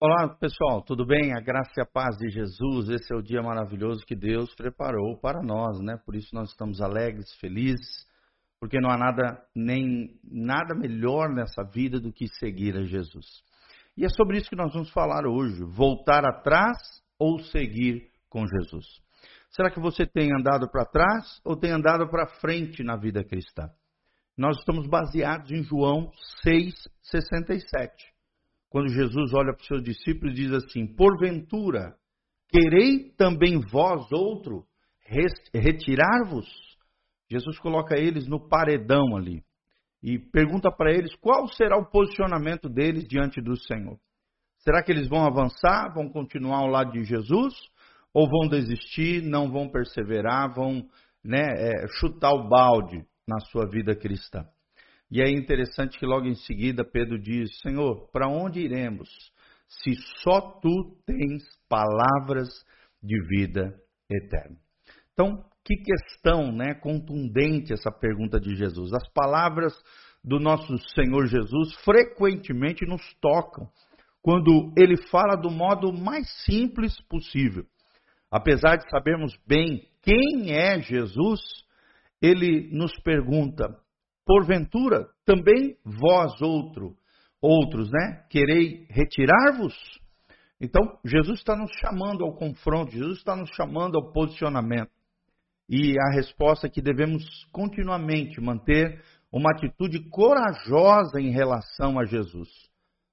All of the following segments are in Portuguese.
Olá pessoal, tudo bem? A graça e a paz de Jesus, esse é o dia maravilhoso que Deus preparou para nós, né? Por isso nós estamos alegres, felizes, porque não há nada nem nada melhor nessa vida do que seguir a Jesus. E é sobre isso que nós vamos falar hoje: voltar atrás ou seguir com Jesus. Será que você tem andado para trás ou tem andado para frente na vida cristã? Nós estamos baseados em João 6:67 quando Jesus olha para os seus discípulos e diz assim: Porventura, querei também vós outro retirar-vos? Jesus coloca eles no paredão ali e pergunta para eles qual será o posicionamento deles diante do Senhor. Será que eles vão avançar, vão continuar ao lado de Jesus? Ou vão desistir, não vão perseverar, vão né, é, chutar o balde na sua vida cristã? E é interessante que logo em seguida Pedro diz: Senhor, para onde iremos se só tu tens palavras de vida eterna? Então, que questão né, contundente essa pergunta de Jesus. As palavras do nosso Senhor Jesus frequentemente nos tocam quando ele fala do modo mais simples possível. Apesar de sabermos bem quem é Jesus, ele nos pergunta: porventura também vós outro, outros, né, querei retirar-vos? Então, Jesus está nos chamando ao confronto, Jesus está nos chamando ao posicionamento. E a resposta é que devemos continuamente manter uma atitude corajosa em relação a Jesus.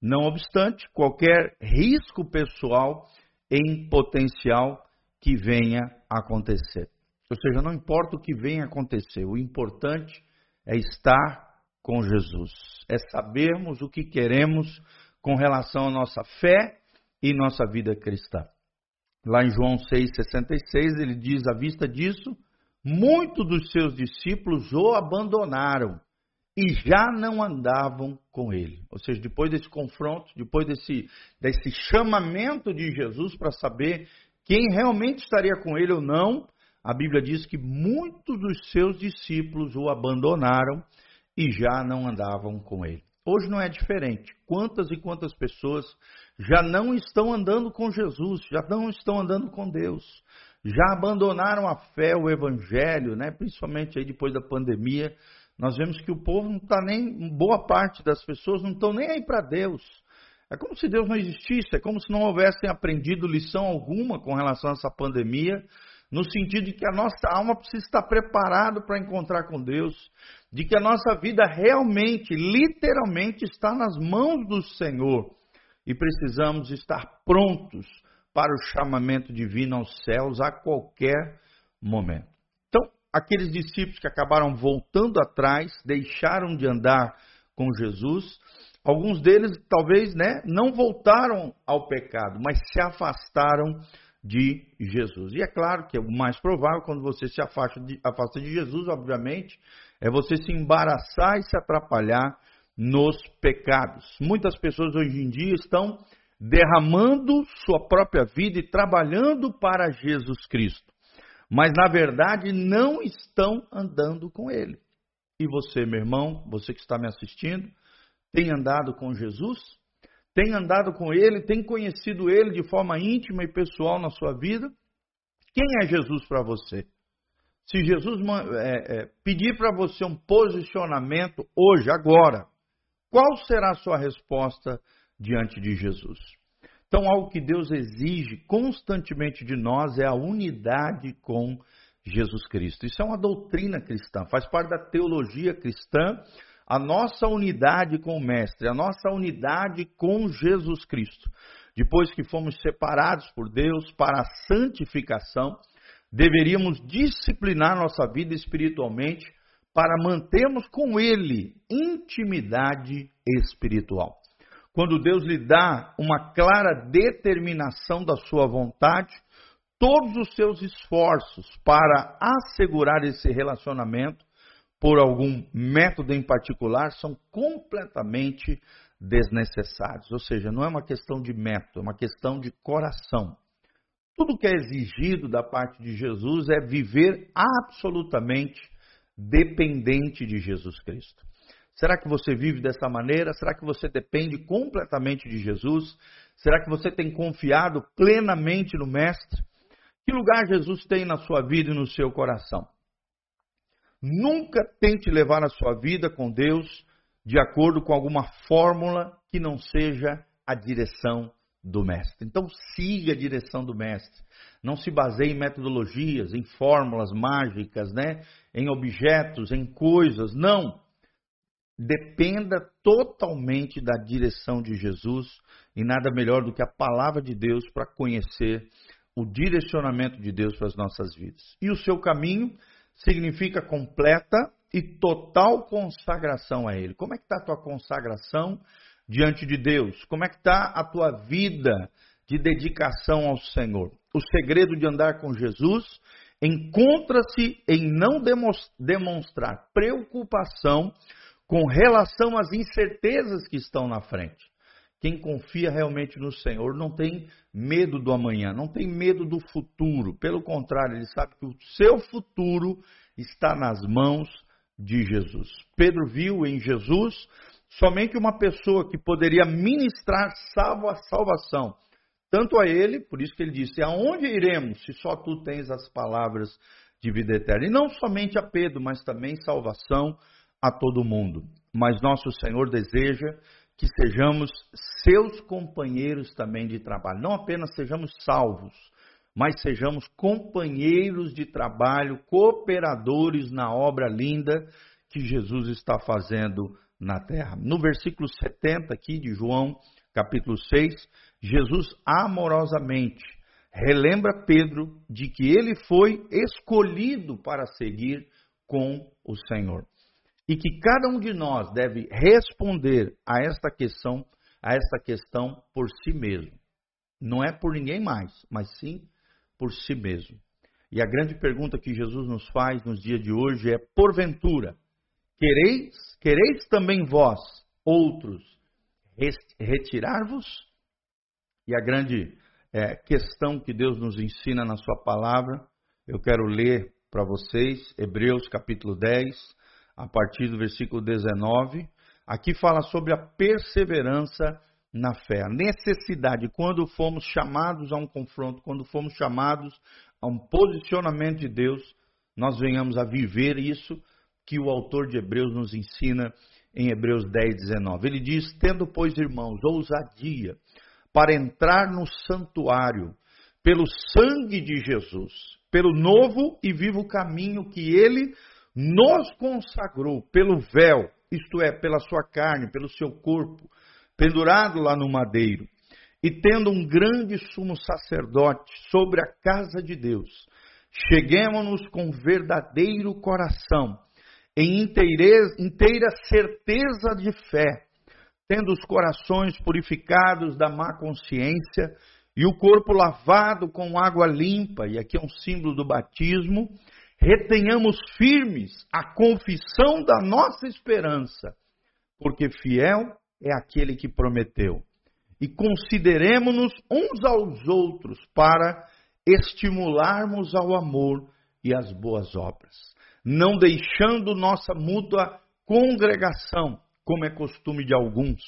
Não obstante qualquer risco pessoal em potencial que venha acontecer. Ou seja, não importa o que venha acontecer, o importante é estar com Jesus, é sabermos o que queremos com relação à nossa fé e nossa vida cristã. Lá em João 6,66, ele diz: à vista disso, muitos dos seus discípulos o abandonaram e já não andavam com ele. Ou seja, depois desse confronto, depois desse, desse chamamento de Jesus para saber quem realmente estaria com ele ou não, a Bíblia diz que muitos dos seus discípulos o abandonaram e já não andavam com ele. Hoje não é diferente. Quantas e quantas pessoas já não estão andando com Jesus, já não estão andando com Deus, já abandonaram a fé, o evangelho, né? principalmente aí depois da pandemia. Nós vemos que o povo não está nem, boa parte das pessoas não estão nem aí para Deus. É como se Deus não existisse, é como se não houvessem aprendido lição alguma com relação a essa pandemia no sentido de que a nossa alma precisa estar preparada para encontrar com Deus, de que a nossa vida realmente, literalmente está nas mãos do Senhor e precisamos estar prontos para o chamamento divino aos céus a qualquer momento. Então, aqueles discípulos que acabaram voltando atrás, deixaram de andar com Jesus, alguns deles talvez, né, não voltaram ao pecado, mas se afastaram de Jesus. E é claro que é o mais provável, quando você se afasta de, afasta de Jesus, obviamente, é você se embaraçar e se atrapalhar nos pecados. Muitas pessoas hoje em dia estão derramando sua própria vida e trabalhando para Jesus Cristo, mas na verdade não estão andando com Ele. E você, meu irmão, você que está me assistindo, tem andado com Jesus? Tem andado com Ele, tem conhecido Ele de forma íntima e pessoal na sua vida? Quem é Jesus para você? Se Jesus é, é, pedir para você um posicionamento hoje, agora, qual será a sua resposta diante de Jesus? Então, algo que Deus exige constantemente de nós é a unidade com Jesus Cristo. Isso é uma doutrina cristã, faz parte da teologia cristã a nossa unidade com o Mestre, a nossa unidade com Jesus Cristo. Depois que fomos separados por Deus para a santificação, deveríamos disciplinar nossa vida espiritualmente para mantermos com Ele intimidade espiritual. Quando Deus lhe dá uma clara determinação da sua vontade, todos os seus esforços para assegurar esse relacionamento por algum método em particular são completamente desnecessários. Ou seja, não é uma questão de método, é uma questão de coração. Tudo que é exigido da parte de Jesus é viver absolutamente dependente de Jesus Cristo. Será que você vive dessa maneira? Será que você depende completamente de Jesus? Será que você tem confiado plenamente no Mestre? Que lugar Jesus tem na sua vida e no seu coração? Nunca tente levar a sua vida com Deus de acordo com alguma fórmula que não seja a direção do Mestre. Então siga a direção do Mestre. Não se baseie em metodologias, em fórmulas mágicas, né? em objetos, em coisas. Não. Dependa totalmente da direção de Jesus e nada melhor do que a palavra de Deus para conhecer o direcionamento de Deus para as nossas vidas. E o seu caminho significa completa e total consagração a Ele. Como é que está a tua consagração diante de Deus? Como é que está a tua vida de dedicação ao Senhor? O segredo de andar com Jesus encontra-se em não demonstrar preocupação com relação às incertezas que estão na frente. Quem confia realmente no Senhor não tem medo do amanhã, não tem medo do futuro. Pelo contrário, ele sabe que o seu futuro está nas mãos de Jesus. Pedro viu em Jesus somente uma pessoa que poderia ministrar salva salvação, tanto a ele, por isso que ele disse: Aonde iremos se só tu tens as palavras de vida eterna? E não somente a Pedro, mas também salvação a todo mundo. Mas nosso Senhor deseja que sejamos seus companheiros também de trabalho. Não apenas sejamos salvos, mas sejamos companheiros de trabalho, cooperadores na obra linda que Jesus está fazendo na terra. No versículo 70 aqui de João, capítulo 6, Jesus amorosamente relembra Pedro de que ele foi escolhido para seguir com o Senhor e que cada um de nós deve responder a esta questão, a esta questão por si mesmo. Não é por ninguém mais, mas sim por si mesmo. E a grande pergunta que Jesus nos faz nos dias de hoje é: porventura, quereis, quereis também vós, outros, retirar-vos? E a grande é, questão que Deus nos ensina na Sua palavra, eu quero ler para vocês, Hebreus capítulo 10, a partir do versículo 19. Aqui fala sobre a perseverança na fé, a necessidade, quando fomos chamados a um confronto, quando fomos chamados a um posicionamento de Deus, nós venhamos a viver isso que o autor de Hebreus nos ensina em Hebreus 10, 19. Ele diz: Tendo, pois, irmãos, ousadia para entrar no santuário, pelo sangue de Jesus, pelo novo e vivo caminho que ele nos consagrou pelo véu, isto é, pela sua carne, pelo seu corpo, pendurado lá no madeiro, e tendo um grande sumo sacerdote sobre a casa de Deus, cheguemos-nos com verdadeiro coração, em inteira certeza de fé, tendo os corações purificados da má consciência e o corpo lavado com água limpa, e aqui é um símbolo do batismo, retenhamos firmes a confissão da nossa esperança, porque fiel é aquele que prometeu. E consideremos-nos uns aos outros para estimularmos ao amor e às boas obras, não deixando nossa mútua congregação, como é costume de alguns,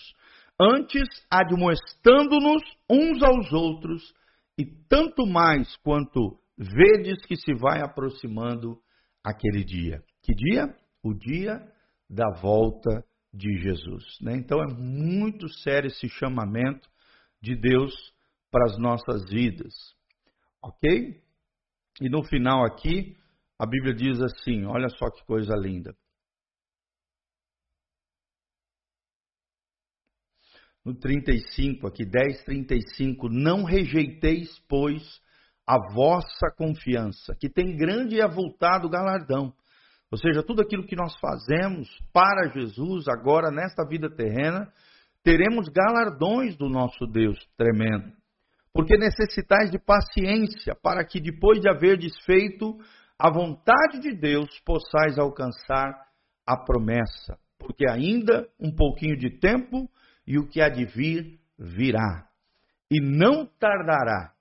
antes admoestando-nos uns aos outros, e tanto mais quanto vedes que se vai aproximando aquele dia. Que dia? O dia da volta de Jesus. Né? Então é muito sério esse chamamento de Deus para as nossas vidas. Ok? E no final aqui, a Bíblia diz assim: olha só que coisa linda. No 35, aqui, 10, 35, não rejeiteis, pois, a vossa confiança, que tem grande e avultado galardão. Ou seja, tudo aquilo que nós fazemos para Jesus agora nesta vida terrena, teremos galardões do nosso Deus tremendo. Porque necessitais de paciência para que depois de haver desfeito a vontade de Deus, possais alcançar a promessa. Porque ainda um pouquinho de tempo e o que há de vir virá. E não tardará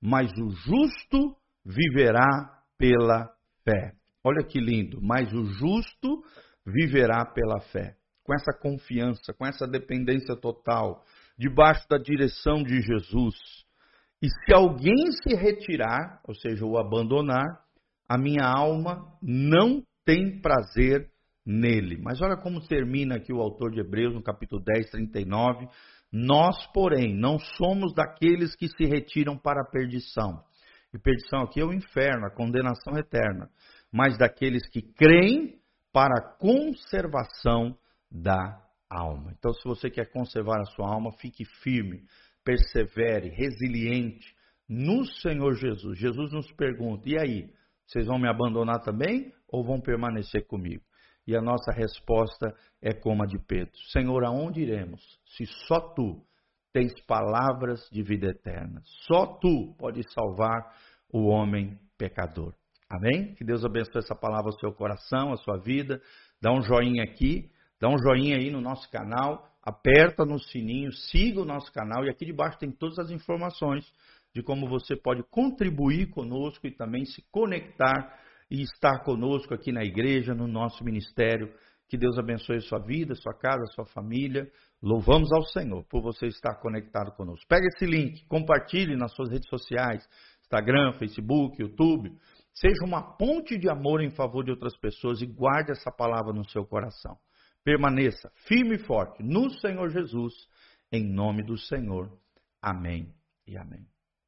mas o justo viverá pela fé. Olha que lindo, mas o justo viverá pela fé. Com essa confiança, com essa dependência total, debaixo da direção de Jesus. E se alguém se retirar, ou seja, o abandonar, a minha alma não tem prazer nele. Mas olha como termina aqui o autor de Hebreus no capítulo 10, 39. Nós, porém, não somos daqueles que se retiram para a perdição. E perdição aqui é o inferno, a condenação eterna. Mas daqueles que creem para a conservação da alma. Então, se você quer conservar a sua alma, fique firme, persevere, resiliente no Senhor Jesus. Jesus nos pergunta: e aí, vocês vão me abandonar também ou vão permanecer comigo? E a nossa resposta é como a de Pedro: Senhor, aonde iremos? Se só tu tens palavras de vida eterna. Só tu pode salvar o homem pecador. Amém? Que Deus abençoe essa palavra ao seu coração, à sua vida. Dá um joinha aqui, dá um joinha aí no nosso canal, aperta no sininho, siga o nosso canal e aqui debaixo tem todas as informações de como você pode contribuir conosco e também se conectar e estar conosco aqui na igreja, no nosso ministério. Que Deus abençoe sua vida, sua casa, sua família. Louvamos ao Senhor por você estar conectado conosco. Pega esse link, compartilhe nas suas redes sociais, Instagram, Facebook, YouTube. Seja uma ponte de amor em favor de outras pessoas e guarde essa palavra no seu coração. Permaneça firme e forte no Senhor Jesus, em nome do Senhor. Amém e amém.